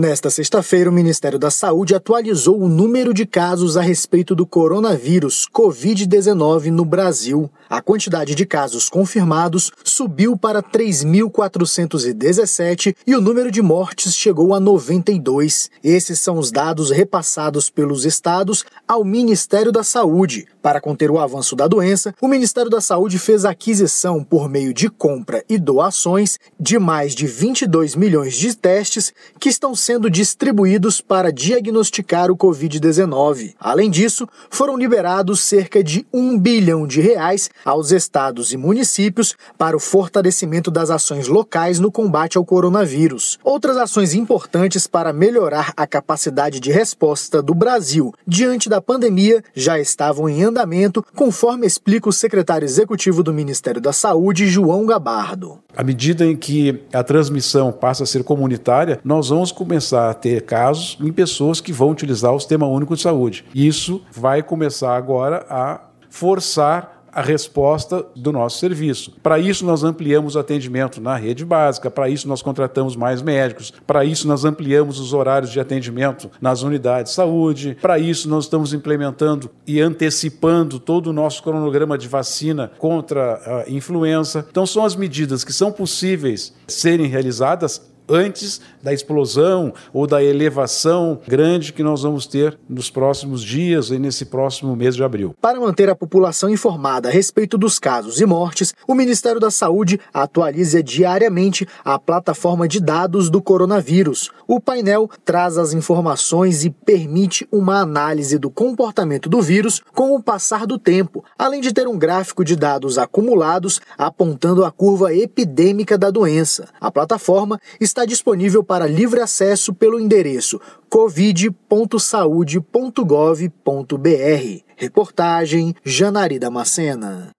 Nesta sexta-feira, o Ministério da Saúde atualizou o número de casos a respeito do coronavírus Covid-19 no Brasil. A quantidade de casos confirmados subiu para 3.417 e o número de mortes chegou a 92. Esses são os dados repassados pelos estados ao Ministério da Saúde. Para conter o avanço da doença, o Ministério da Saúde fez aquisição por meio de compra e doações de mais de 22 milhões de testes que estão sendo distribuídos para diagnosticar o Covid-19. Além disso, foram liberados cerca de um bilhão de reais aos estados e municípios para o fortalecimento das ações locais no combate ao coronavírus. Outras ações importantes para melhorar a capacidade de resposta do Brasil diante da pandemia já estavam em andamento, conforme explica o secretário executivo do Ministério da Saúde, João Gabardo. À medida em que a transmissão passa a ser comunitária, nós vamos começar a ter casos em pessoas que vão utilizar o Sistema Único de Saúde. Isso vai começar agora a forçar a resposta do nosso serviço. Para isso, nós ampliamos o atendimento na rede básica, para isso, nós contratamos mais médicos, para isso, nós ampliamos os horários de atendimento nas unidades de saúde, para isso, nós estamos implementando e antecipando todo o nosso cronograma de vacina contra a influenza. Então, são as medidas que são possíveis serem realizadas antes da explosão ou da elevação grande que nós vamos ter nos próximos dias e nesse próximo mês de abril. Para manter a população informada a respeito dos casos e mortes, o Ministério da Saúde atualiza diariamente a plataforma de dados do coronavírus. O painel traz as informações e permite uma análise do comportamento do vírus com o passar do tempo, além de ter um gráfico de dados acumulados apontando a curva epidêmica da doença. A plataforma está está disponível para livre acesso pelo endereço covid.saude.gov.br. Reportagem Janari Damascena.